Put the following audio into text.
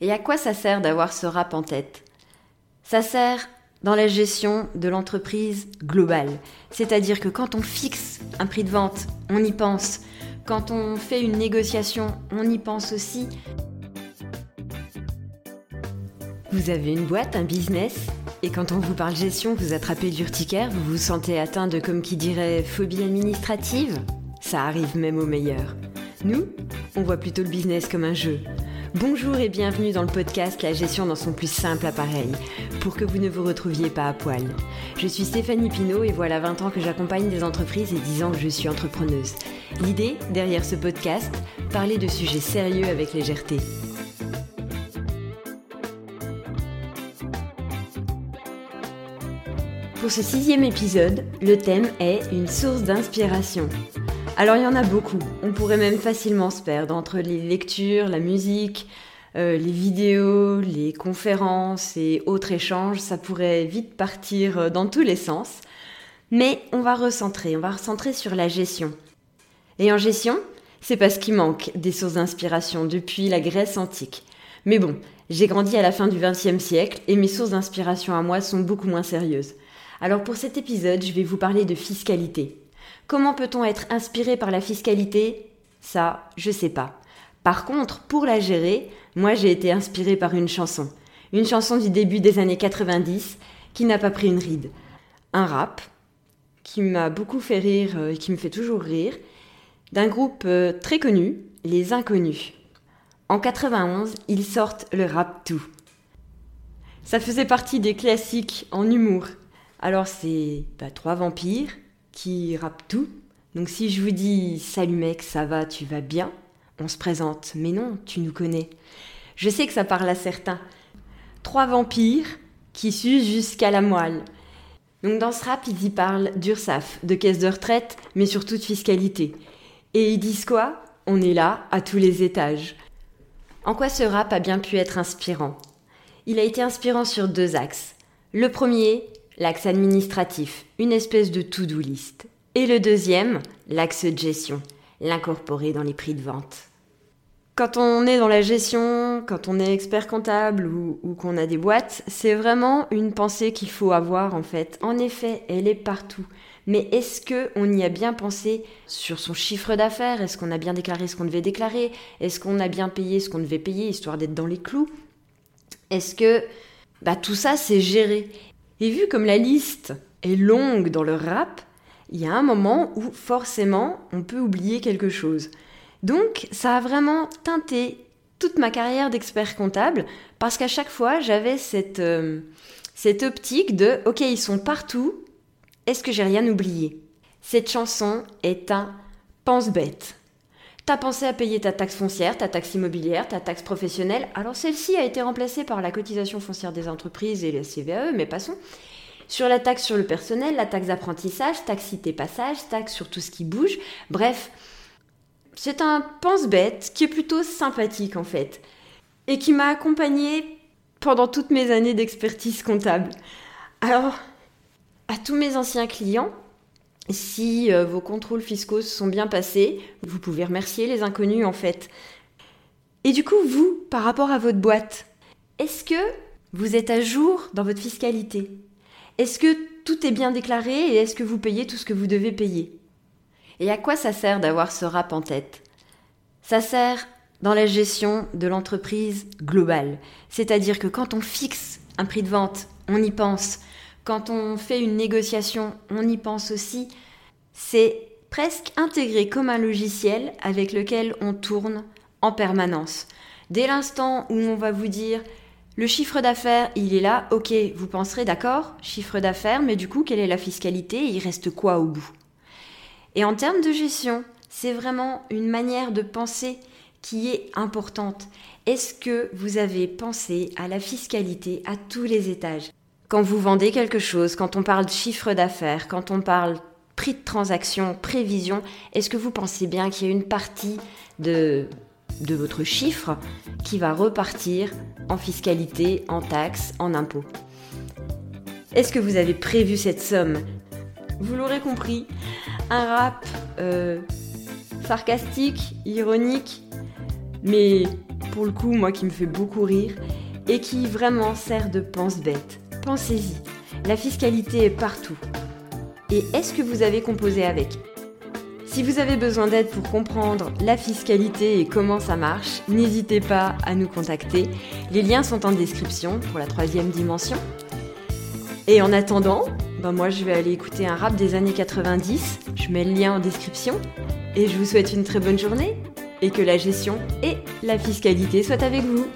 Et à quoi ça sert d'avoir ce rap en tête? Ça sert dans la gestion de l'entreprise globale. C'est-à-dire que quand on fixe un prix de vente, on y pense. Quand on fait une négociation, on y pense aussi. Vous avez une boîte, un business, et quand on vous parle gestion, vous attrapez l'urticaire, vous vous sentez atteint de, comme qui dirait, phobie administrative? Ça arrive même aux meilleurs. Nous, on voit plutôt le business comme un jeu. Bonjour et bienvenue dans le podcast La gestion dans son plus simple appareil, pour que vous ne vous retrouviez pas à poil. Je suis Stéphanie Pinault et voilà 20 ans que j'accompagne des entreprises et 10 ans que je suis entrepreneuse. L'idée, derrière ce podcast, parler de sujets sérieux avec légèreté. Pour ce sixième épisode, le thème est une source d'inspiration. Alors il y en a beaucoup. On pourrait même facilement se perdre entre les lectures, la musique, euh, les vidéos, les conférences et autres échanges. Ça pourrait vite partir euh, dans tous les sens. Mais on va recentrer, on va recentrer sur la gestion. Et en gestion, c'est parce qu'il manque des sources d'inspiration depuis la Grèce antique. Mais bon, j'ai grandi à la fin du XXe siècle et mes sources d'inspiration à moi sont beaucoup moins sérieuses. Alors pour cet épisode, je vais vous parler de fiscalité. Comment peut-on être inspiré par la fiscalité? Ça, je sais pas. Par contre, pour la gérer, moi j'ai été inspiré par une chanson. Une chanson du début des années 90 qui n'a pas pris une ride. Un rap qui m'a beaucoup fait rire euh, et qui me fait toujours rire, d'un groupe euh, très connu, Les Inconnus. En 91, ils sortent le rap tout. Ça faisait partie des classiques en humour. Alors c'est bah, trois vampires qui rappe tout. Donc si je vous dis salut mec, ça va, tu vas bien, on se présente. Mais non, tu nous connais. Je sais que ça parle à certains. Trois vampires qui s'usent jusqu'à la moelle. Donc dans ce rap, ils y parlent d'URSAF, de caisse de retraite, mais surtout de fiscalité. Et ils disent quoi? On est là, à tous les étages. En quoi ce rap a bien pu être inspirant? Il a été inspirant sur deux axes. Le premier, l'axe administratif, une espèce de to-do list. Et le deuxième, l'axe de gestion, l'incorporer dans les prix de vente. Quand on est dans la gestion, quand on est expert comptable ou, qu'on a des boîtes, c'est vraiment une pensée qu'il faut avoir en fait. En effet, elle est partout. Mais est-ce que on y a bien pensé sur son chiffre d'affaires? Est-ce qu'on a bien déclaré ce qu'on devait déclarer? Est-ce qu'on a bien payé ce qu'on devait payer histoire d'être dans les clous? Est-ce que bah, tout ça c'est géré et vu comme la liste est longue dans le rap, il y a un moment où forcément on peut oublier quelque chose. Donc ça a vraiment teinté toute ma carrière d'expert comptable parce qu'à chaque fois j'avais cette, euh, cette optique de ok ils sont partout, est-ce que j'ai rien oublié? Cette chanson est un pense-bête. T'as pensé à payer ta taxe foncière, ta taxe immobilière, ta taxe professionnelle. Alors celle-ci a été remplacée par la cotisation foncière des entreprises et la CVAE, mais passons. Sur la taxe sur le personnel, la taxe d'apprentissage, taxe cité passage, taxe sur tout ce qui bouge. Bref, c'est un pense-bête qui est plutôt sympathique en fait. Et qui m'a accompagné pendant toutes mes années d'expertise comptable. Alors, à tous mes anciens clients, si euh, vos contrôles fiscaux se sont bien passés, vous pouvez remercier les inconnus en fait. Et du coup, vous, par rapport à votre boîte, est-ce que vous êtes à jour dans votre fiscalité? Est-ce que tout est bien déclaré et est-ce que vous payez tout ce que vous devez payer? Et à quoi ça sert d'avoir ce rap en tête? Ça sert dans la gestion de l'entreprise globale. C'est-à-dire que quand on fixe un prix de vente, on y pense. Quand on fait une négociation, on y pense aussi. C'est presque intégré comme un logiciel avec lequel on tourne en permanence. Dès l'instant où on va vous dire le chiffre d'affaires, il est là, ok, vous penserez d'accord, chiffre d'affaires, mais du coup, quelle est la fiscalité Il reste quoi au bout? Et en termes de gestion, c'est vraiment une manière de penser qui est importante. Est-ce que vous avez pensé à la fiscalité à tous les étages? Quand vous vendez quelque chose, quand on parle de chiffre d'affaires, quand on parle prix de transaction, prévision, est-ce que vous pensez bien qu'il y a une partie de, de votre chiffre qui va repartir en fiscalité, en taxes, en impôts? Est-ce que vous avez prévu cette somme? Vous l'aurez compris, un rap euh, sarcastique, ironique, mais pour le coup, moi qui me fait beaucoup rire, et qui vraiment sert de pense-bête. Pensez-y, la fiscalité est partout. Et est-ce que vous avez composé avec? Si vous avez besoin d'aide pour comprendre la fiscalité et comment ça marche, n'hésitez pas à nous contacter. Les liens sont en description pour la troisième dimension. Et en attendant, ben moi je vais aller écouter un rap des années 90, je mets le lien en description, et je vous souhaite une très bonne journée, et que la gestion et la fiscalité soient avec vous.